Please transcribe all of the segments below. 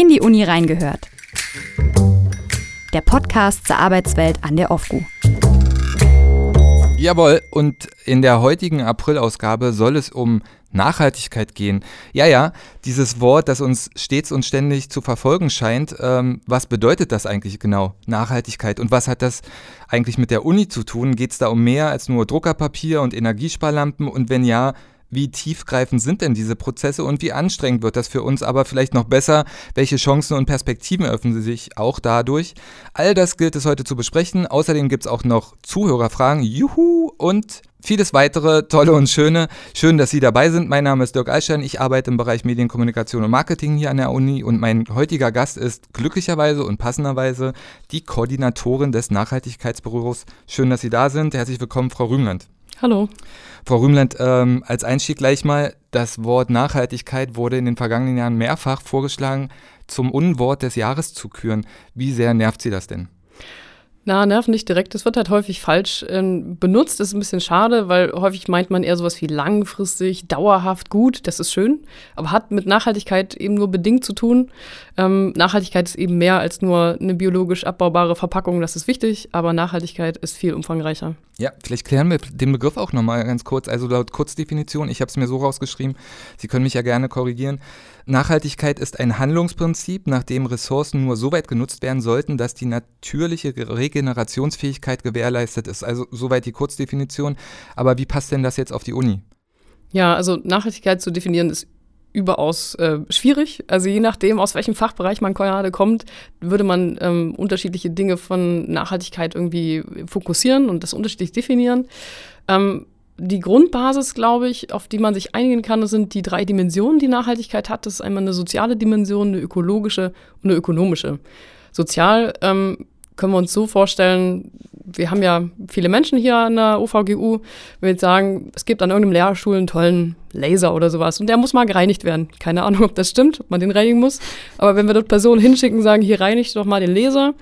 In die Uni reingehört. Der Podcast zur Arbeitswelt an der OFGU. Jawohl, und in der heutigen April-Ausgabe soll es um Nachhaltigkeit gehen. Ja, ja, dieses Wort, das uns stets und ständig zu verfolgen scheint, ähm, was bedeutet das eigentlich genau, Nachhaltigkeit? Und was hat das eigentlich mit der Uni zu tun? Geht es da um mehr als nur Druckerpapier und Energiesparlampen? Und wenn ja, wie tiefgreifend sind denn diese Prozesse und wie anstrengend wird das für uns? Aber vielleicht noch besser, welche Chancen und Perspektiven öffnen sie sich auch dadurch? All das gilt es heute zu besprechen. Außerdem gibt es auch noch Zuhörerfragen. Juhu! Und vieles weitere, tolle und schöne. Schön, dass Sie dabei sind. Mein Name ist Dirk Eichstein. Ich arbeite im Bereich Medienkommunikation und Marketing hier an der Uni und mein heutiger Gast ist glücklicherweise und passenderweise die Koordinatorin des Nachhaltigkeitsbüros. Schön, dass Sie da sind. Herzlich willkommen, Frau Rühmland. Hallo. Frau Rühmland, ähm, als Einstieg gleich mal, das Wort Nachhaltigkeit wurde in den vergangenen Jahren mehrfach vorgeschlagen, zum Unwort des Jahres zu küren. Wie sehr nervt Sie das denn? Na, nerven nicht direkt. Das wird halt häufig falsch äh, benutzt. Das ist ein bisschen schade, weil häufig meint man eher sowas wie langfristig, dauerhaft gut. Das ist schön, aber hat mit Nachhaltigkeit eben nur bedingt zu tun. Ähm, Nachhaltigkeit ist eben mehr als nur eine biologisch abbaubare Verpackung. Das ist wichtig, aber Nachhaltigkeit ist viel umfangreicher. Ja, vielleicht klären wir den Begriff auch nochmal ganz kurz. Also laut Kurzdefinition, ich habe es mir so rausgeschrieben, Sie können mich ja gerne korrigieren. Nachhaltigkeit ist ein Handlungsprinzip, nach dem Ressourcen nur so weit genutzt werden sollten, dass die natürliche Regenerationsfähigkeit gewährleistet ist. Also soweit die Kurzdefinition. Aber wie passt denn das jetzt auf die Uni? Ja, also Nachhaltigkeit zu definieren ist überaus äh, schwierig. Also je nachdem, aus welchem Fachbereich man gerade kommt, würde man ähm, unterschiedliche Dinge von Nachhaltigkeit irgendwie fokussieren und das unterschiedlich definieren. Ähm, die Grundbasis, glaube ich, auf die man sich einigen kann, sind die drei Dimensionen, die Nachhaltigkeit hat. Das ist einmal eine soziale Dimension, eine ökologische und eine ökonomische. Sozial ähm, können wir uns so vorstellen, wir haben ja viele Menschen hier an der OVGU, wenn wir jetzt sagen, es gibt an irgendeinem Lehrstuhl einen tollen Laser oder sowas und der muss mal gereinigt werden. Keine Ahnung, ob das stimmt, ob man den reinigen muss. Aber wenn wir dort Personen hinschicken, sagen, hier reinigt doch mal den Laser,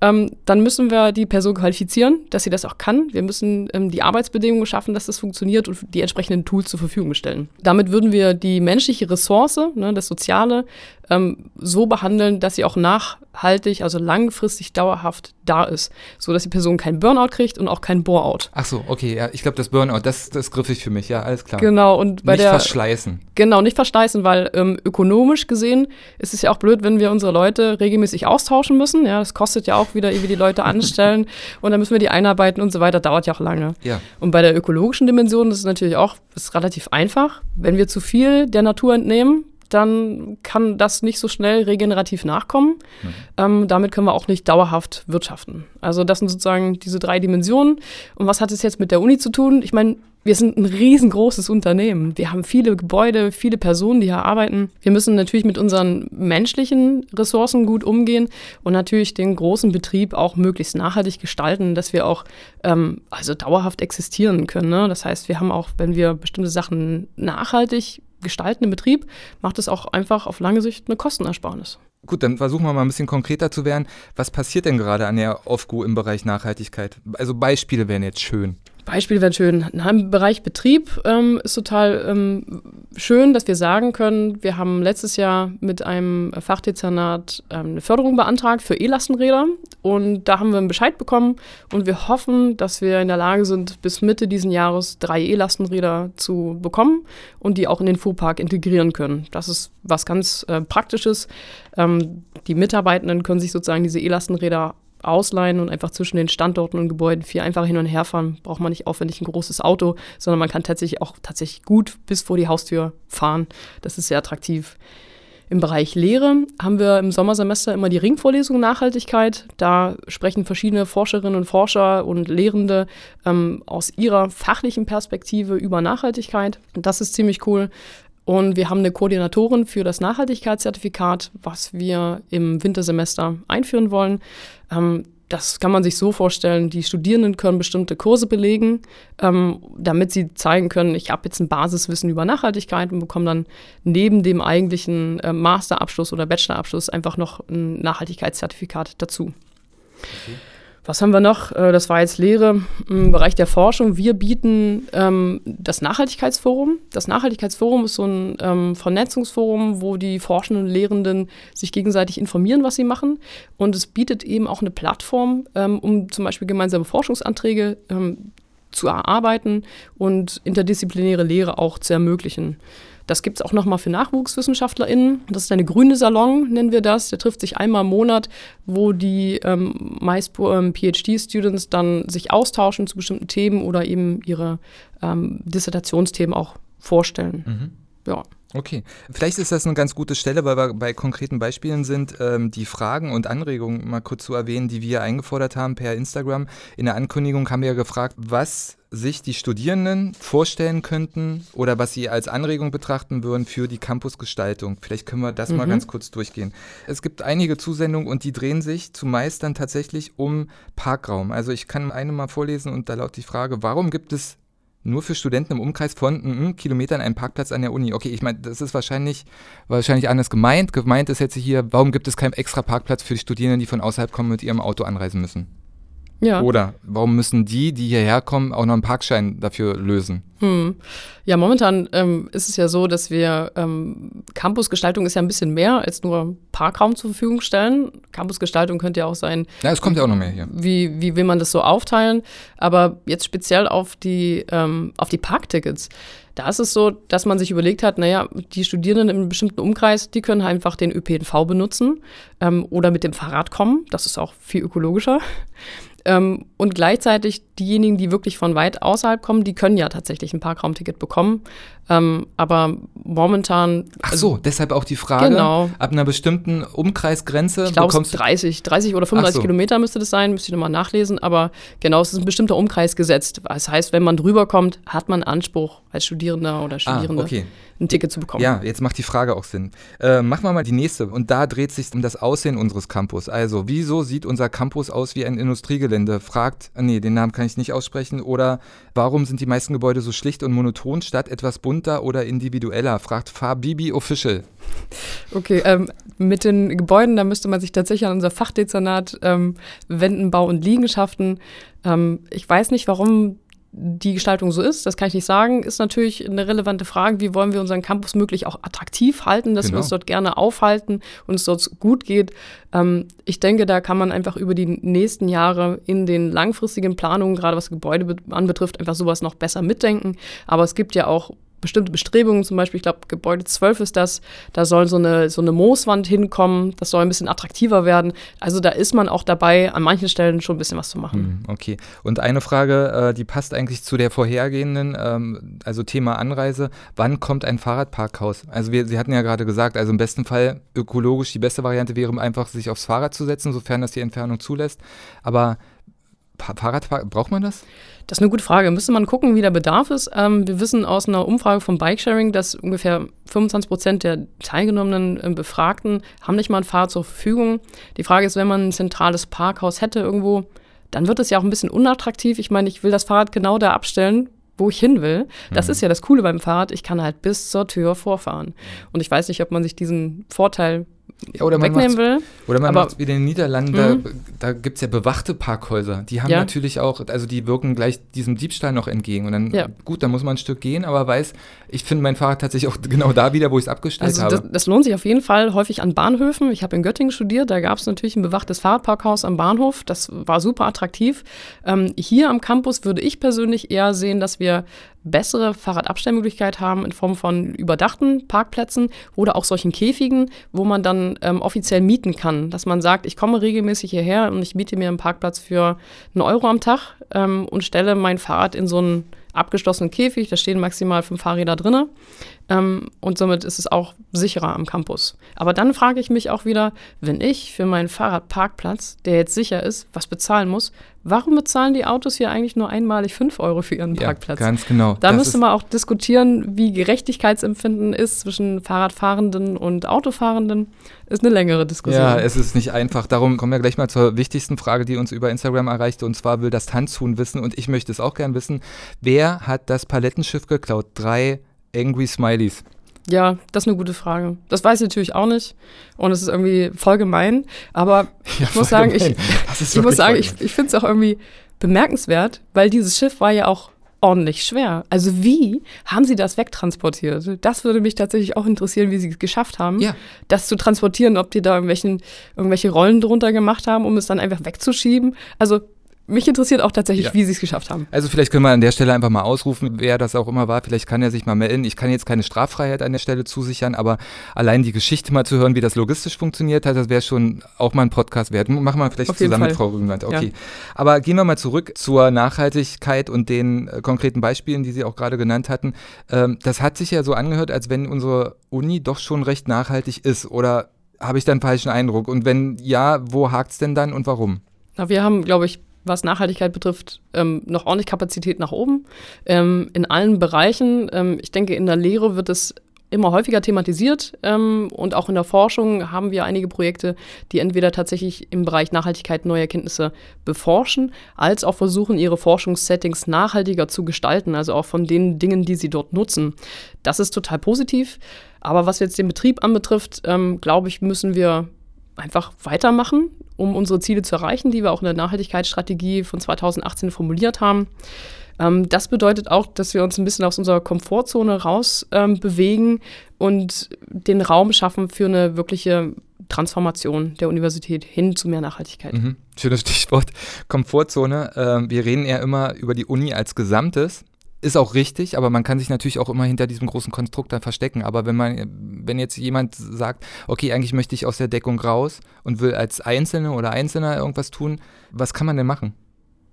ähm, dann müssen wir die Person qualifizieren, dass sie das auch kann. Wir müssen ähm, die Arbeitsbedingungen schaffen, dass das funktioniert und die entsprechenden Tools zur Verfügung stellen. Damit würden wir die menschliche Ressource, ne, das Soziale, ähm, so behandeln, dass sie auch nachhaltig, also langfristig dauerhaft da ist, so dass die Person keinen Burnout kriegt und auch keinen Boreout. Ach so, okay, ja, ich glaube, das Burnout, das, das griffig für mich, ja, alles klar. Genau, und bei nicht der. verschleißen. Genau, nicht verschleißen, weil ähm, ökonomisch gesehen ist es ja auch blöd, wenn wir unsere Leute regelmäßig austauschen müssen. Ja, das kostet ja auch wieder, wir die Leute anstellen und dann müssen wir die einarbeiten und so weiter, dauert ja auch lange. Ja. Und bei der ökologischen Dimension ist es natürlich auch ist relativ einfach. Wenn wir zu viel der Natur entnehmen, dann kann das nicht so schnell regenerativ nachkommen. Mhm. Ähm, damit können wir auch nicht dauerhaft wirtschaften. Also das sind sozusagen diese drei Dimensionen. Und was hat es jetzt mit der Uni zu tun? Ich meine, wir sind ein riesengroßes Unternehmen. Wir haben viele Gebäude, viele Personen, die hier arbeiten. Wir müssen natürlich mit unseren menschlichen Ressourcen gut umgehen und natürlich den großen Betrieb auch möglichst nachhaltig gestalten, dass wir auch ähm, also dauerhaft existieren können. Ne? Das heißt, wir haben auch, wenn wir bestimmte Sachen nachhaltig gestalten im Betrieb, macht es auch einfach auf lange Sicht eine Kostenersparnis. Gut, dann versuchen wir mal ein bisschen konkreter zu werden. Was passiert denn gerade an der OFGU im Bereich Nachhaltigkeit? Also Beispiele wären jetzt schön. Beispiel wäre schön. Im Bereich Betrieb ähm, ist total ähm, schön, dass wir sagen können, wir haben letztes Jahr mit einem Fachdezernat ähm, eine Förderung beantragt für E-Lastenräder und da haben wir einen Bescheid bekommen und wir hoffen, dass wir in der Lage sind, bis Mitte diesen Jahres drei E-Lastenräder zu bekommen und die auch in den Fuhrpark integrieren können. Das ist was ganz äh, Praktisches. Ähm, die Mitarbeitenden können sich sozusagen diese E-Lastenräder ausleihen und einfach zwischen den Standorten und Gebäuden viel einfacher hin und her fahren. Braucht man nicht aufwendig ein großes Auto, sondern man kann tatsächlich auch tatsächlich gut bis vor die Haustür fahren. Das ist sehr attraktiv. Im Bereich Lehre haben wir im Sommersemester immer die Ringvorlesung Nachhaltigkeit. Da sprechen verschiedene Forscherinnen und Forscher und Lehrende ähm, aus ihrer fachlichen Perspektive über Nachhaltigkeit. Das ist ziemlich cool. Und wir haben eine Koordinatorin für das Nachhaltigkeitszertifikat, was wir im Wintersemester einführen wollen. Ähm, das kann man sich so vorstellen, die Studierenden können bestimmte Kurse belegen, ähm, damit sie zeigen können, ich habe jetzt ein Basiswissen über Nachhaltigkeit und bekomme dann neben dem eigentlichen äh, Masterabschluss oder Bachelorabschluss einfach noch ein Nachhaltigkeitszertifikat dazu. Okay. Was haben wir noch? Äh, das war jetzt Lehre im Bereich der Forschung. Wir bieten ähm, das Nachhaltigkeitsforum. Das Nachhaltigkeitsforum ist so ein ähm, Vernetzungsforum, wo die Forschenden und Lehrenden sich gegenseitig informieren, was sie machen. Und es bietet eben auch eine Plattform, ähm, um zum Beispiel gemeinsame Forschungsanträge ähm, zu erarbeiten und interdisziplinäre Lehre auch zu ermöglichen. Das gibt es auch nochmal für NachwuchswissenschaftlerInnen. Das ist eine grüne Salon, nennen wir das. Der trifft sich einmal im Monat, wo die ähm, meist ähm, PhD-Students dann sich austauschen zu bestimmten Themen oder eben ihre ähm, Dissertationsthemen auch vorstellen. Mhm. Ja. Okay, vielleicht ist das eine ganz gute Stelle, weil wir bei konkreten Beispielen sind, ähm, die Fragen und Anregungen mal kurz zu erwähnen, die wir eingefordert haben per Instagram. In der Ankündigung haben wir ja gefragt, was sich die Studierenden vorstellen könnten oder was sie als Anregung betrachten würden für die Campusgestaltung. Vielleicht können wir das mhm. mal ganz kurz durchgehen. Es gibt einige Zusendungen und die drehen sich zumeist dann tatsächlich um Parkraum. Also ich kann eine mal vorlesen und da lautet die Frage, warum gibt es nur für Studenten im Umkreis von mm, Kilometern einen Parkplatz an der Uni. Okay, ich meine, das ist wahrscheinlich, wahrscheinlich anders gemeint. Gemeint ist jetzt hier, warum gibt es keinen extra Parkplatz für die Studierenden, die von außerhalb kommen, mit ihrem Auto anreisen müssen? Ja. Oder warum müssen die, die hierher kommen, auch noch einen Parkschein dafür lösen? Hm. Ja, momentan ähm, ist es ja so, dass wir ähm, Campusgestaltung ist ja ein bisschen mehr als nur Parkraum zur Verfügung stellen. Campusgestaltung könnte ja auch sein. Ja, es kommt ja auch noch mehr hier. Wie, wie will man das so aufteilen? Aber jetzt speziell auf die, ähm, auf die Parktickets. Da ist es so, dass man sich überlegt hat, naja, die Studierenden in einem bestimmten Umkreis, die können einfach den ÖPNV benutzen ähm, oder mit dem Fahrrad kommen. Das ist auch viel ökologischer. Ähm, und gleichzeitig diejenigen, die wirklich von weit außerhalb kommen, die können ja tatsächlich ein Parkraumticket bekommen. Ähm, aber momentan. Ach so, also, deshalb auch die Frage. Genau. Ab einer bestimmten Umkreisgrenze. Ich glaube, 30, 30 oder 35 so. Kilometer müsste das sein, müsste ich nochmal nachlesen. Aber genau, es ist ein bestimmter Umkreis gesetzt. Das heißt, wenn man drüber kommt, hat man Anspruch als Studierender oder ah, Studierende. Ah, okay ein Ticket zu bekommen. Ja, jetzt macht die Frage auch Sinn. Äh, machen wir mal die nächste. Und da dreht sich um das Aussehen unseres Campus. Also, wieso sieht unser Campus aus wie ein Industriegelände? Fragt, äh, nee, den Namen kann ich nicht aussprechen. Oder warum sind die meisten Gebäude so schlicht und monoton statt etwas bunter oder individueller? Fragt Fabibi Official. Okay, ähm, mit den Gebäuden, da müsste man sich tatsächlich an unser Fachdezernat ähm, wenden, Bau und Liegenschaften. Ähm, ich weiß nicht, warum die Gestaltung so ist, das kann ich nicht sagen, ist natürlich eine relevante Frage. Wie wollen wir unseren Campus möglich auch attraktiv halten, dass genau. wir uns dort gerne aufhalten und es dort gut geht. Ähm, ich denke, da kann man einfach über die nächsten Jahre in den langfristigen Planungen, gerade was Gebäude anbetrifft, einfach sowas noch besser mitdenken. Aber es gibt ja auch bestimmte Bestrebungen, zum Beispiel, ich glaube, Gebäude 12 ist das, da soll so eine, so eine Mooswand hinkommen, das soll ein bisschen attraktiver werden. Also da ist man auch dabei, an manchen Stellen schon ein bisschen was zu machen. Hm, okay. Und eine Frage, äh, die passt eigentlich zu der vorhergehenden, ähm, also Thema Anreise. Wann kommt ein Fahrradparkhaus? Also wir, Sie hatten ja gerade gesagt, also im besten Fall ökologisch die beste Variante wäre einfach, sich aufs Fahrrad zu setzen, sofern das die Entfernung zulässt. Aber Fahrrad, braucht man das? Das ist eine gute Frage. Müsste man gucken, wie der Bedarf ist. Ähm, wir wissen aus einer Umfrage vom Bikesharing, dass ungefähr 25 Prozent der teilgenommenen äh, Befragten haben nicht mal ein Fahrrad zur Verfügung. Die Frage ist, wenn man ein zentrales Parkhaus hätte irgendwo, dann wird es ja auch ein bisschen unattraktiv. Ich meine, ich will das Fahrrad genau da abstellen, wo ich hin will. Das mhm. ist ja das Coole beim Fahrrad. Ich kann halt bis zur Tür vorfahren. Und ich weiß nicht, ob man sich diesen Vorteil ja, oder man wegnehmen will. Oder man macht es wie in den Niederlanden, mhm. da, da gibt es ja bewachte Parkhäuser. Die haben ja. natürlich auch, also die wirken gleich diesem Diebstahl noch entgegen. Und dann, ja. gut, dann muss man ein Stück gehen, aber weiß, ich finde mein Fahrrad tatsächlich auch genau da wieder, wo ich es abgestellt also habe. Das, das, lohnt sich auf jeden Fall häufig an Bahnhöfen. Ich habe in Göttingen studiert, da gab es natürlich ein bewachtes Fahrradparkhaus am Bahnhof. Das war super attraktiv. Ähm, hier am Campus würde ich persönlich eher sehen, dass wir bessere Fahrradabstellmöglichkeit haben in Form von überdachten Parkplätzen oder auch solchen Käfigen, wo man dann ähm, offiziell mieten kann. Dass man sagt, ich komme regelmäßig hierher und ich miete mir einen Parkplatz für einen Euro am Tag ähm, und stelle mein Fahrrad in so einen abgeschlossenen Käfig. Da stehen maximal fünf Fahrräder drin. Ähm, und somit ist es auch sicherer am Campus. Aber dann frage ich mich auch wieder, wenn ich für meinen Fahrradparkplatz, der jetzt sicher ist, was bezahlen muss, warum bezahlen die Autos hier eigentlich nur einmalig 5 Euro für ihren Parkplatz? Ja, ganz genau. Da das müsste man auch diskutieren, wie Gerechtigkeitsempfinden ist zwischen Fahrradfahrenden und Autofahrenden. Ist eine längere Diskussion. Ja, es ist nicht einfach. Darum kommen wir gleich mal zur wichtigsten Frage, die uns über Instagram erreichte. Und zwar will das Tanzhuhn wissen, und ich möchte es auch gern wissen, wer hat das Palettenschiff geklaut? Drei Angry Smileys. Ja, das ist eine gute Frage. Das weiß ich natürlich auch nicht. Und es ist irgendwie voll gemein. Aber ja, ich muss sagen, ich, ich muss sagen, ich, ich finde es auch irgendwie bemerkenswert, weil dieses Schiff war ja auch ordentlich schwer. Also wie haben sie das wegtransportiert? Das würde mich tatsächlich auch interessieren, wie sie es geschafft haben, ja. das zu transportieren, ob die da irgendwelchen, irgendwelche Rollen drunter gemacht haben, um es dann einfach wegzuschieben. Also mich interessiert auch tatsächlich, ja. wie sie es geschafft haben. Also vielleicht können wir an der Stelle einfach mal ausrufen, wer das auch immer war. Vielleicht kann er sich mal melden. Ich kann jetzt keine Straffreiheit an der Stelle zusichern, aber allein die Geschichte mal zu hören, wie das logistisch funktioniert hat, das wäre schon auch mal ein Podcast wert. Machen wir vielleicht zusammen Fall. mit Frau Rügenland. Okay. Ja. Aber gehen wir mal zurück zur Nachhaltigkeit und den äh, konkreten Beispielen, die Sie auch gerade genannt hatten. Ähm, das hat sich ja so angehört, als wenn unsere Uni doch schon recht nachhaltig ist. Oder habe ich da einen falschen Eindruck? Und wenn ja, wo hakt es denn dann und warum? Na, wir haben, glaube ich, was Nachhaltigkeit betrifft, ähm, noch ordentlich Kapazität nach oben ähm, in allen Bereichen. Ähm, ich denke, in der Lehre wird es immer häufiger thematisiert ähm, und auch in der Forschung haben wir einige Projekte, die entweder tatsächlich im Bereich Nachhaltigkeit neue Erkenntnisse beforschen, als auch versuchen, ihre Forschungssettings nachhaltiger zu gestalten, also auch von den Dingen, die sie dort nutzen. Das ist total positiv. Aber was jetzt den Betrieb anbetrifft, ähm, glaube ich, müssen wir einfach weitermachen, um unsere Ziele zu erreichen, die wir auch in der Nachhaltigkeitsstrategie von 2018 formuliert haben. Ähm, das bedeutet auch, dass wir uns ein bisschen aus unserer Komfortzone raus ähm, bewegen und den Raum schaffen für eine wirkliche Transformation der Universität hin zu mehr Nachhaltigkeit. Mhm. Schönes Stichwort, Komfortzone. Ähm, wir reden ja immer über die Uni als Gesamtes ist auch richtig, aber man kann sich natürlich auch immer hinter diesem großen Konstrukt dann verstecken. Aber wenn man, wenn jetzt jemand sagt, okay, eigentlich möchte ich aus der Deckung raus und will als Einzelne oder Einzelner irgendwas tun, was kann man denn machen?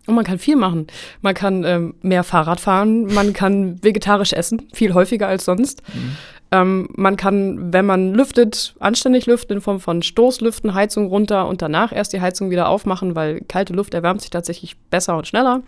Und man kann viel machen. Man kann ähm, mehr Fahrrad fahren, man kann vegetarisch essen, viel häufiger als sonst. Mhm. Ähm, man kann, wenn man lüftet, anständig lüften in Form von Stoßlüften, Heizung runter und danach erst die Heizung wieder aufmachen, weil kalte Luft erwärmt sich tatsächlich besser und schneller.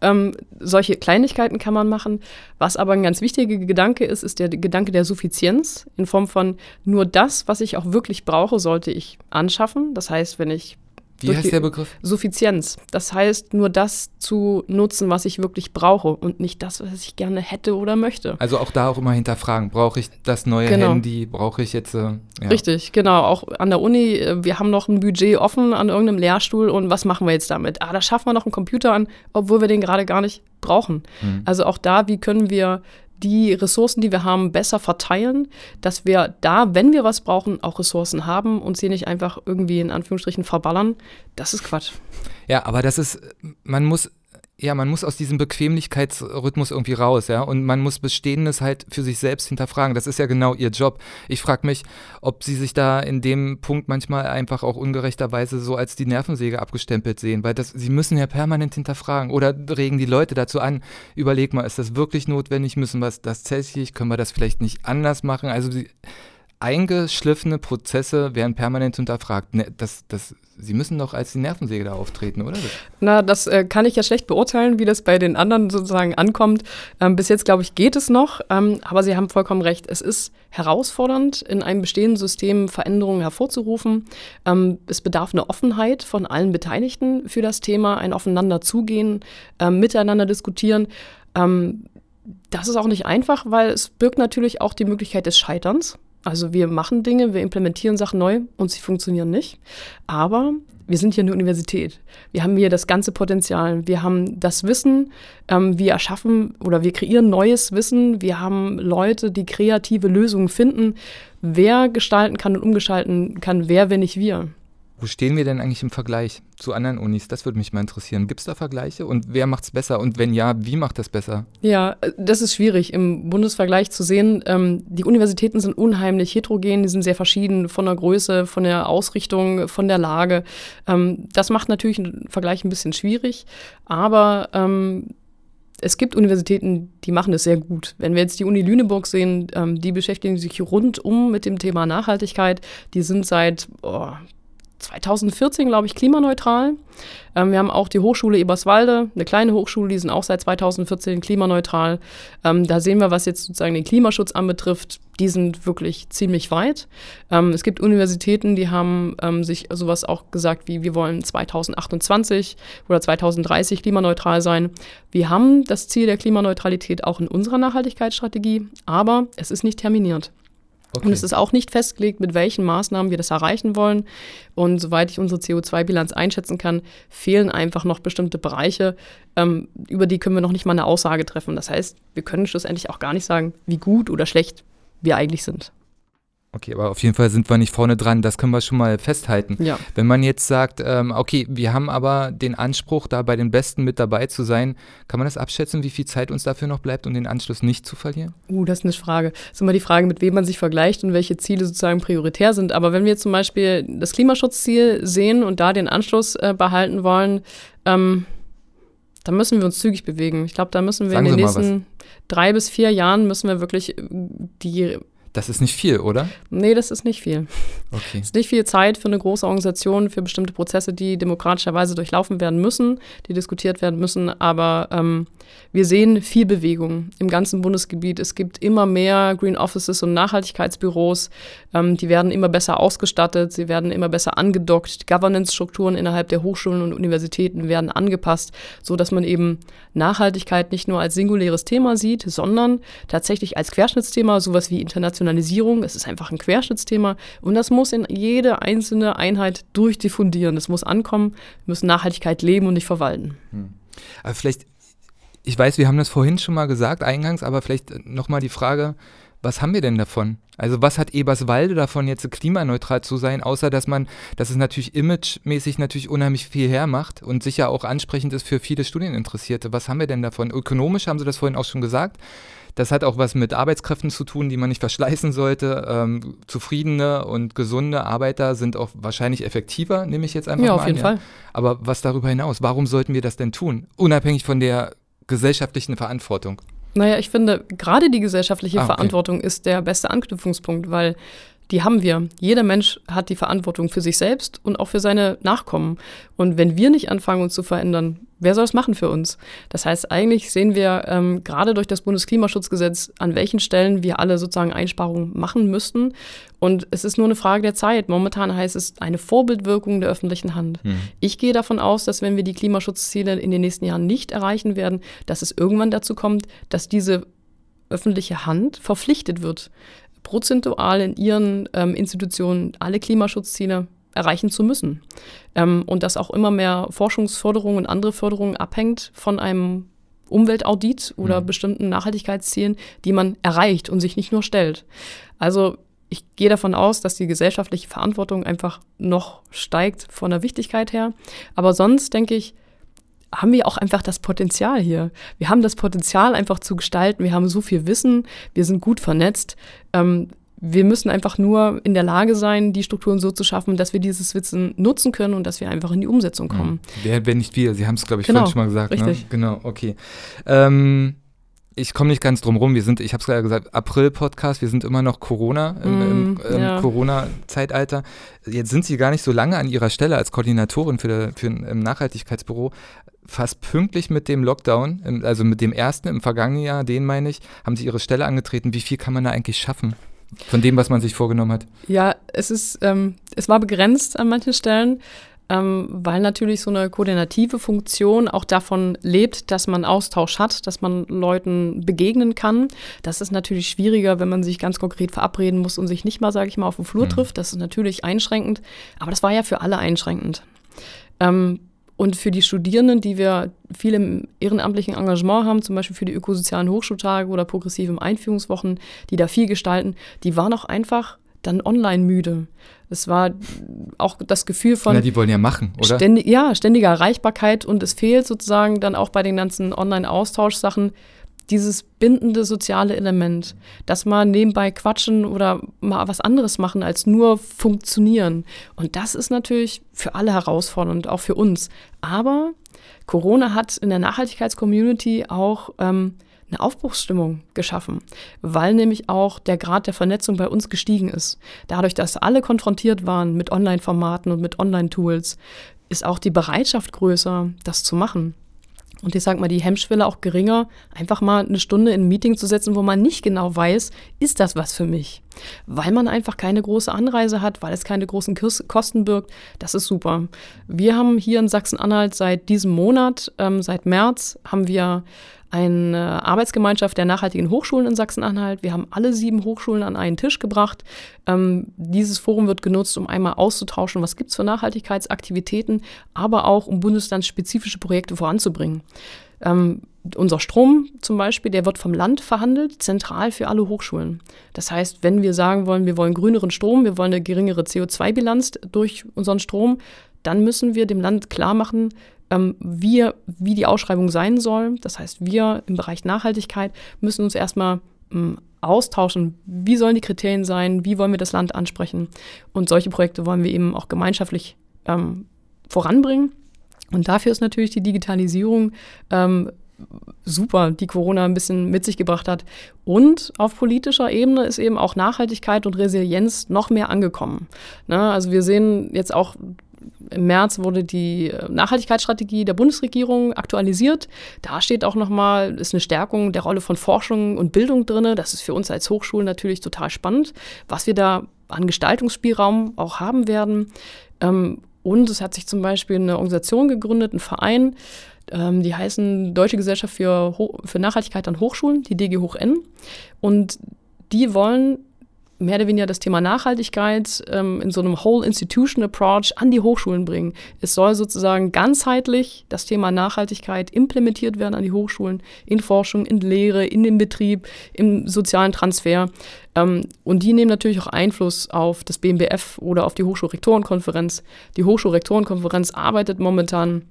Ähm, solche Kleinigkeiten kann man machen. Was aber ein ganz wichtiger Gedanke ist, ist der Gedanke der Suffizienz in Form von nur das, was ich auch wirklich brauche, sollte ich anschaffen. Das heißt, wenn ich wie heißt der Begriff? Suffizienz. Das heißt, nur das zu nutzen, was ich wirklich brauche und nicht das, was ich gerne hätte oder möchte. Also auch da auch immer hinterfragen. Brauche ich das neue genau. Handy? Brauche ich jetzt. Äh, ja. Richtig, genau. Auch an der Uni, äh, wir haben noch ein Budget offen an irgendeinem Lehrstuhl und was machen wir jetzt damit? Ah, da schaffen wir noch einen Computer an, obwohl wir den gerade gar nicht brauchen. Mhm. Also auch da, wie können wir die Ressourcen, die wir haben, besser verteilen, dass wir da, wenn wir was brauchen, auch Ressourcen haben und sie nicht einfach irgendwie in Anführungsstrichen verballern. Das ist Quatsch. Ja, aber das ist, man muss ja, man muss aus diesem Bequemlichkeitsrhythmus irgendwie raus, ja, und man muss Bestehendes halt für sich selbst hinterfragen. Das ist ja genau ihr Job. Ich frage mich, ob sie sich da in dem Punkt manchmal einfach auch ungerechterweise so als die Nervensäge abgestempelt sehen, weil das, sie müssen ja permanent hinterfragen oder regen die Leute dazu an, überleg mal, ist das wirklich notwendig, müssen wir das tatsächlich, können wir das vielleicht nicht anders machen? Also sie, eingeschliffene Prozesse werden permanent hinterfragt. Ne, das, das, Sie müssen doch als die Nervensäge da auftreten, oder? Na, das äh, kann ich ja schlecht beurteilen, wie das bei den anderen sozusagen ankommt. Ähm, bis jetzt, glaube ich, geht es noch. Ähm, aber Sie haben vollkommen recht. Es ist herausfordernd, in einem bestehenden System Veränderungen hervorzurufen. Ähm, es bedarf eine Offenheit von allen Beteiligten für das Thema, ein Aufeinander zugehen, ähm, miteinander diskutieren. Ähm, das ist auch nicht einfach, weil es birgt natürlich auch die Möglichkeit des Scheiterns. Also wir machen Dinge, wir implementieren Sachen neu und sie funktionieren nicht. Aber wir sind hier eine Universität. Wir haben hier das ganze Potenzial. Wir haben das Wissen. Ähm, wir erschaffen oder wir kreieren neues Wissen. Wir haben Leute, die kreative Lösungen finden. Wer gestalten kann und umgestalten kann, wer, wenn nicht wir. Wo stehen wir denn eigentlich im Vergleich zu anderen Unis? Das würde mich mal interessieren. Gibt es da Vergleiche und wer macht es besser? Und wenn ja, wie macht das besser? Ja, das ist schwierig im Bundesvergleich zu sehen. Ähm, die Universitäten sind unheimlich heterogen, die sind sehr verschieden von der Größe, von der Ausrichtung, von der Lage. Ähm, das macht natürlich einen Vergleich ein bisschen schwierig, aber ähm, es gibt Universitäten, die machen das sehr gut. Wenn wir jetzt die Uni Lüneburg sehen, ähm, die beschäftigen sich rundum mit dem Thema Nachhaltigkeit. Die sind seit oh, 2014, glaube ich, klimaneutral. Ähm, wir haben auch die Hochschule Eberswalde, eine kleine Hochschule, die sind auch seit 2014 klimaneutral. Ähm, da sehen wir, was jetzt sozusagen den Klimaschutz anbetrifft, die sind wirklich ziemlich weit. Ähm, es gibt Universitäten, die haben ähm, sich sowas auch gesagt wie, wir wollen 2028 oder 2030 klimaneutral sein. Wir haben das Ziel der Klimaneutralität auch in unserer Nachhaltigkeitsstrategie, aber es ist nicht terminiert. Okay. Und es ist auch nicht festgelegt, mit welchen Maßnahmen wir das erreichen wollen. Und soweit ich unsere CO2-Bilanz einschätzen kann, fehlen einfach noch bestimmte Bereiche, ähm, über die können wir noch nicht mal eine Aussage treffen. Das heißt, wir können schlussendlich auch gar nicht sagen, wie gut oder schlecht wir eigentlich sind. Okay, aber auf jeden Fall sind wir nicht vorne dran, das können wir schon mal festhalten. Ja. Wenn man jetzt sagt, ähm, okay, wir haben aber den Anspruch, da bei den Besten mit dabei zu sein, kann man das abschätzen, wie viel Zeit uns dafür noch bleibt, um den Anschluss nicht zu verlieren? Uh, das ist eine Frage. Das ist immer die Frage, mit wem man sich vergleicht und welche Ziele sozusagen prioritär sind. Aber wenn wir zum Beispiel das Klimaschutzziel sehen und da den Anschluss äh, behalten wollen, ähm, dann müssen wir uns zügig bewegen. Ich glaube, da müssen wir Sagen in den nächsten drei bis vier Jahren müssen wir wirklich äh, die Das ist nicht viel, oder? Nee, das ist nicht viel. Okay. Es ist nicht viel Zeit für eine große Organisation, für bestimmte Prozesse, die demokratischerweise durchlaufen werden müssen, die diskutiert werden müssen. Aber ähm, wir sehen viel Bewegung im ganzen Bundesgebiet. Es gibt immer mehr Green Offices und Nachhaltigkeitsbüros. Ähm, die werden immer besser ausgestattet, sie werden immer besser angedockt. Governance-Strukturen innerhalb der Hochschulen und Universitäten werden angepasst, sodass man eben Nachhaltigkeit nicht nur als singuläres Thema sieht, sondern tatsächlich als Querschnittsthema, sowas wie Internationalisierung. Es ist einfach ein Querschnittsthema und das muss in jede einzelne Einheit durchdiffundieren. Das muss ankommen. Wir müssen Nachhaltigkeit leben und nicht verwalten. Aber vielleicht, ich weiß, wir haben das vorhin schon mal gesagt, eingangs, aber vielleicht nochmal die Frage, was haben wir denn davon? Also was hat Eberswalde davon, jetzt klimaneutral zu sein, außer dass man, dass es natürlich imagemäßig natürlich unheimlich viel hermacht und sicher auch ansprechend ist für viele Studieninteressierte. Was haben wir denn davon? Ökonomisch haben Sie das vorhin auch schon gesagt. Das hat auch was mit Arbeitskräften zu tun, die man nicht verschleißen sollte. Ähm, zufriedene und gesunde Arbeiter sind auch wahrscheinlich effektiver, nehme ich jetzt einfach Ja, mal auf jeden an. Fall. Aber was darüber hinaus? Warum sollten wir das denn tun? Unabhängig von der gesellschaftlichen Verantwortung. Naja, ich finde, gerade die gesellschaftliche Ah, okay. Verantwortung ist der beste Anknüpfungspunkt, weil die haben wir. Jeder Mensch hat die Verantwortung für sich selbst und auch für seine Nachkommen. Und wenn wir nicht anfangen, uns zu verändern, wer soll es machen für uns? Das heißt, eigentlich sehen wir ähm, gerade durch das Bundesklimaschutzgesetz, an welchen Stellen wir alle sozusagen Einsparungen machen müssten. Und es ist nur eine Frage der Zeit. Momentan heißt es eine Vorbildwirkung der öffentlichen Hand. Ich gehe davon aus, dass wenn wir die Klimaschutzziele in den nächsten Jahren nicht erreichen werden, dass es irgendwann dazu kommt, dass diese öffentliche Hand verpflichtet wird, prozentual in ihren ähm, Institutionen alle Klimaschutzziele erreichen zu müssen. Ähm, und dass auch immer mehr Forschungsförderung und andere Förderungen abhängt von einem Umweltaudit oder Mhm. bestimmten Nachhaltigkeitszielen, die man erreicht und sich nicht nur stellt. Also ich gehe davon aus, dass die gesellschaftliche Verantwortung einfach noch steigt von der Wichtigkeit her. Aber sonst denke ich, haben wir auch einfach das Potenzial hier. Wir haben das Potenzial einfach zu gestalten. Wir haben so viel Wissen. Wir sind gut vernetzt. Ähm, wir müssen einfach nur in der Lage sein, die Strukturen so zu schaffen, dass wir dieses Wissen nutzen können und dass wir einfach in die Umsetzung kommen. Wer, wenn nicht wir? Sie haben es, glaube ich, Genau, vorhin schon mal gesagt. richtig. Ne? Genau, okay. Ähm, ich komme nicht ganz drum rum. Wir sind, ich habe es gerade gesagt, April-Podcast. Wir sind immer noch Corona, im, im, Mm, im ja. Corona-Zeitalter. Jetzt sind Sie gar nicht so lange an Ihrer Stelle als Koordinatorin für, für ein im Nachhaltigkeitsbüro. Fast pünktlich mit dem Lockdown, im, also mit dem ersten im vergangenen Jahr, den meine ich, haben Sie Ihre Stelle angetreten. Wie viel kann man da eigentlich schaffen? Von dem, was man sich vorgenommen hat. Ja, es ist, ähm, es war begrenzt an manchen Stellen, ähm, weil natürlich so eine koordinative Funktion auch davon lebt, dass man Austausch hat, dass man Leuten begegnen kann. Das ist natürlich schwieriger, wenn man sich ganz konkret verabreden muss und sich nicht mal, sage ich mal, auf dem Flur Mhm. trifft. Das ist natürlich einschränkend, aber das war ja für alle einschränkend. Ähm, und für die Studierenden, die wir viel im ehrenamtlichen Engagement haben, zum Beispiel für die ökosozialen Hochschultage oder progressiven Einführungswochen, die da viel gestalten, die waren auch einfach dann online müde. Es war auch das Gefühl von ja, die wollen ja machen, oder? ständig, ja, ständiger Erreichbarkeit und es fehlt sozusagen dann auch bei den ganzen Online-Austauschsachen dieses bindende soziale Element, dass man nebenbei quatschen oder mal was anderes machen als nur funktionieren. Und das ist natürlich für alle herausfordernd, auch für uns. Aber Corona hat in der Nachhaltigkeitscommunity auch ähm, eine Aufbruchsstimmung geschaffen, weil nämlich auch der Grad der Vernetzung bei uns gestiegen ist. Dadurch, dass alle konfrontiert waren mit Online-Formaten und mit Online-Tools, ist auch die Bereitschaft größer, das zu machen. Und ich sag mal, die Hemmschwelle auch geringer, einfach mal eine Stunde in ein Meeting zu setzen, wo man nicht genau weiß, ist das was für mich? weil man einfach keine große Anreise hat, weil es keine großen Kosten birgt. Das ist super. Wir haben hier in Sachsen-Anhalt seit diesem Monat, ähm, seit März, haben wir eine Arbeitsgemeinschaft der nachhaltigen Hochschulen in Sachsen-Anhalt. Wir haben alle sieben Hochschulen an einen Tisch gebracht. Ähm, dieses Forum wird genutzt, um einmal auszutauschen, was gibt es für Nachhaltigkeitsaktivitäten, aber auch um bundeslandspezifische Projekte voranzubringen. Ähm, unser Strom zum Beispiel, der wird vom Land verhandelt, zentral für alle Hochschulen. Das heißt, wenn wir sagen wollen, wir wollen grüneren Strom, wir wollen eine geringere CO2-Bilanz durch unseren Strom, dann müssen wir dem Land klar machen, ähm, wir, wie die Ausschreibung sein soll. Das heißt, wir im Bereich Nachhaltigkeit müssen uns erstmal ähm, austauschen, wie sollen die Kriterien sein, wie wollen wir das Land ansprechen. Und solche Projekte wollen wir eben auch gemeinschaftlich ähm, voranbringen. Und dafür ist natürlich die Digitalisierung ähm, super, die Corona ein bisschen mit sich gebracht hat. Und auf politischer Ebene ist eben auch Nachhaltigkeit und Resilienz noch mehr angekommen. Ne? Also wir sehen jetzt auch im März wurde die äh, Nachhaltigkeitsstrategie der Bundesregierung aktualisiert. Da steht auch nochmal, ist eine Stärkung der Rolle von Forschung und Bildung drin. Das ist für uns als Hochschulen natürlich total spannend, was wir da an Gestaltungsspielraum auch haben werden. Ähm, und es hat sich zum Beispiel eine Organisation gegründet, ein Verein, ähm, die heißen Deutsche Gesellschaft für, für Nachhaltigkeit an Hochschulen, die DG Hoch N. Und die wollen mehr oder weniger das Thema Nachhaltigkeit ähm, in so einem Whole Institution Approach an die Hochschulen bringen. Es soll sozusagen ganzheitlich das Thema Nachhaltigkeit implementiert werden an die Hochschulen, in Forschung, in Lehre, in den Betrieb, im sozialen Transfer. Ähm, und die nehmen natürlich auch Einfluss auf das BMBF oder auf die Hochschulrektorenkonferenz. Die Hochschulrektorenkonferenz arbeitet momentan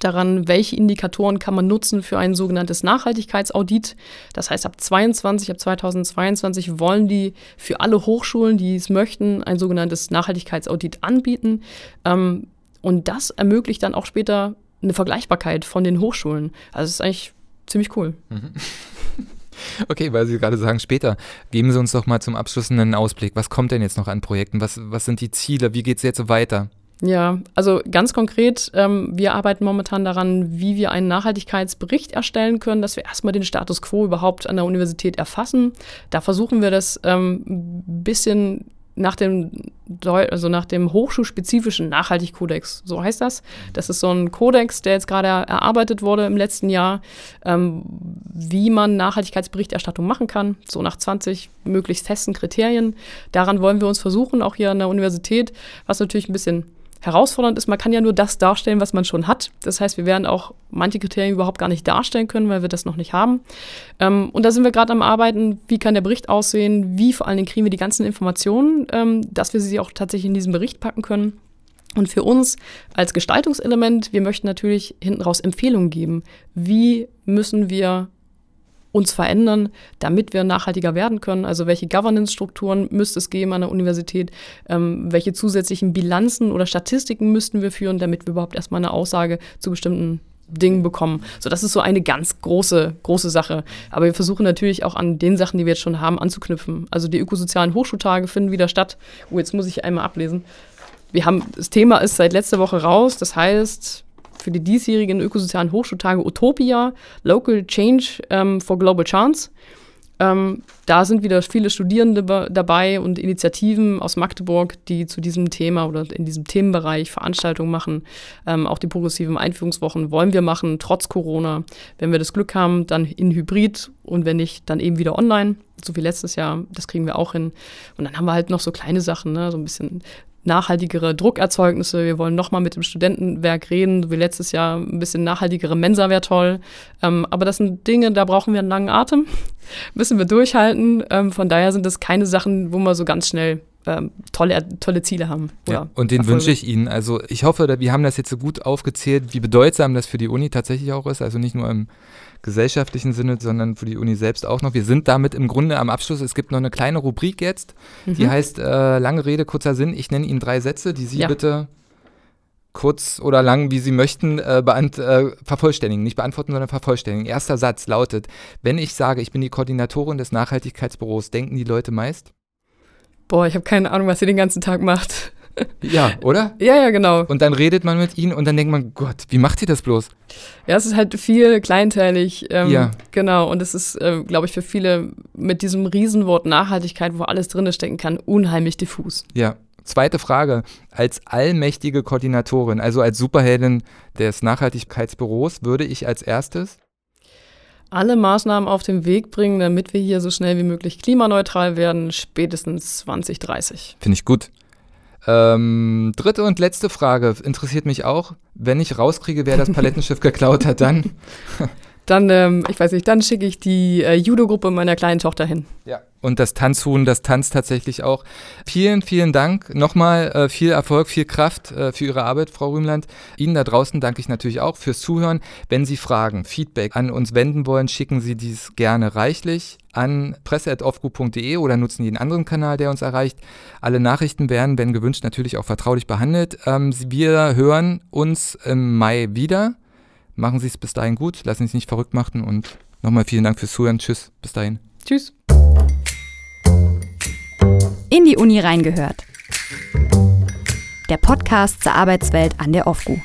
daran, welche Indikatoren kann man nutzen für ein sogenanntes Nachhaltigkeitsaudit. Das heißt, ab 22, ab 2022 wollen die für alle Hochschulen, die es möchten, ein sogenanntes Nachhaltigkeitsaudit anbieten. Ähm, und das ermöglicht dann auch später eine Vergleichbarkeit von den Hochschulen. Also es ist eigentlich ziemlich cool. Mhm. Okay, weil Sie gerade sagen, später. Geben Sie uns doch mal zum Abschluss einen Ausblick. Was kommt denn jetzt noch an Projekten? Was, was sind die Ziele? Wie geht es jetzt weiter? Ja, also ganz konkret, ähm, wir arbeiten momentan daran, wie wir einen Nachhaltigkeitsbericht erstellen können, dass wir erstmal den Status quo überhaupt an der Universität erfassen. Da versuchen wir das ähm, ein bisschen nach dem, also nach dem hochschulspezifischen Nachhaltigkodex, so heißt das. Das ist so ein Kodex, der jetzt gerade erarbeitet wurde im letzten Jahr, ähm, wie man Nachhaltigkeitsberichterstattung machen kann, so nach 20 möglichst festen Kriterien. Daran wollen wir uns versuchen, auch hier an der Universität, was natürlich ein bisschen herausfordernd ist, man kann ja nur das darstellen, was man schon hat. Das heißt, wir werden auch manche Kriterien überhaupt gar nicht darstellen können, weil wir das noch nicht haben. Ähm, und da sind wir gerade am Arbeiten, wie kann der Bericht aussehen, wie vor allen Dingen kriegen wir die ganzen Informationen, ähm, dass wir sie auch tatsächlich in diesen Bericht packen können. Und für uns als Gestaltungselement, wir möchten natürlich hinten raus Empfehlungen geben. Wie müssen wir uns verändern, damit wir nachhaltiger werden können. Also welche Governance-Strukturen müsste es geben an der Universität? Ähm, welche zusätzlichen Bilanzen oder Statistiken müssten wir führen, damit wir überhaupt erstmal eine Aussage zu bestimmten Dingen bekommen. So, das ist so eine ganz große, große Sache. Aber wir versuchen natürlich auch an den Sachen, die wir jetzt schon haben, anzuknüpfen. Also die ökosozialen Hochschultage finden wieder statt. Oh, jetzt muss ich einmal ablesen. Wir haben, das Thema ist seit letzter Woche raus. Das heißt, für die diesjährigen ökosozialen Hochschultage Utopia, Local Change ähm, for Global Chance. Ähm, da sind wieder viele Studierende dabei und Initiativen aus Magdeburg, die zu diesem Thema oder in diesem Themenbereich Veranstaltungen machen. Ähm, auch die progressiven Einführungswochen wollen wir machen, trotz Corona. Wenn wir das Glück haben, dann in Hybrid und wenn nicht, dann eben wieder online. So wie letztes Jahr, das kriegen wir auch hin. Und dann haben wir halt noch so kleine Sachen, ne? so ein bisschen nachhaltigere Druckerzeugnisse. Wir wollen nochmal mit dem Studentenwerk reden, so wie letztes Jahr. Ein bisschen nachhaltigere Mensa wäre toll. Ähm, aber das sind Dinge, da brauchen wir einen langen Atem. Müssen wir durchhalten. Ähm, von daher sind das keine Sachen, wo wir so ganz schnell ähm, tolle, tolle Ziele haben. Ja, und den wünsche ich Ihnen. Also ich hoffe, wir haben das jetzt so gut aufgezählt, wie bedeutsam das für die Uni tatsächlich auch ist. Also nicht nur im gesellschaftlichen Sinne, sondern für die Uni selbst auch noch. Wir sind damit im Grunde am Abschluss. Es gibt noch eine kleine Rubrik jetzt, mhm. die heißt äh, lange Rede, kurzer Sinn. Ich nenne Ihnen drei Sätze, die Sie ja. bitte kurz oder lang, wie Sie möchten, äh, äh, vervollständigen. Nicht beantworten, sondern vervollständigen. Erster Satz lautet, wenn ich sage, ich bin die Koordinatorin des Nachhaltigkeitsbüros, denken die Leute meist? Boah, ich habe keine Ahnung, was sie den ganzen Tag macht. Ja, oder? Ja, ja, genau. Und dann redet man mit ihnen und dann denkt man, Gott, wie macht ihr das bloß? Ja, es ist halt viel kleinteilig. Ähm, Ja. Genau. Und es ist, äh, glaube ich, für viele mit diesem Riesenwort Nachhaltigkeit, wo alles drin stecken kann, unheimlich diffus. Ja. Zweite Frage. Als allmächtige Koordinatorin, also als Superheldin des Nachhaltigkeitsbüros, würde ich als erstes Alle Maßnahmen auf den Weg bringen, damit wir hier so schnell wie möglich klimaneutral werden, spätestens 2030. Finde ich gut. Ähm, dritte und letzte Frage interessiert mich auch. Wenn ich rauskriege, wer das Palettenschiff geklaut hat, dann. Dann, ähm, ich weiß nicht, dann schicke ich die äh, Judo-Gruppe meiner kleinen Tochter hin. Ja. Und das Tanzhuhn, das tanzt tatsächlich auch. Vielen, vielen Dank. Nochmal äh, viel Erfolg, viel Kraft äh, für Ihre Arbeit, Frau Rühmland. Ihnen da draußen danke ich natürlich auch fürs Zuhören. Wenn Sie Fragen, Feedback an uns wenden wollen, schicken Sie dies gerne reichlich an presse.offgu.de oder nutzen jeden anderen Kanal, der uns erreicht. Alle Nachrichten werden, wenn gewünscht, natürlich auch vertraulich behandelt. Ähm, wir hören uns im Mai wieder. Machen Sie es bis dahin gut, lassen Sie sich nicht verrückt machen und nochmal vielen Dank fürs Zuhören. Tschüss, bis dahin. Tschüss. In die Uni reingehört. Der Podcast zur Arbeitswelt an der OFGU.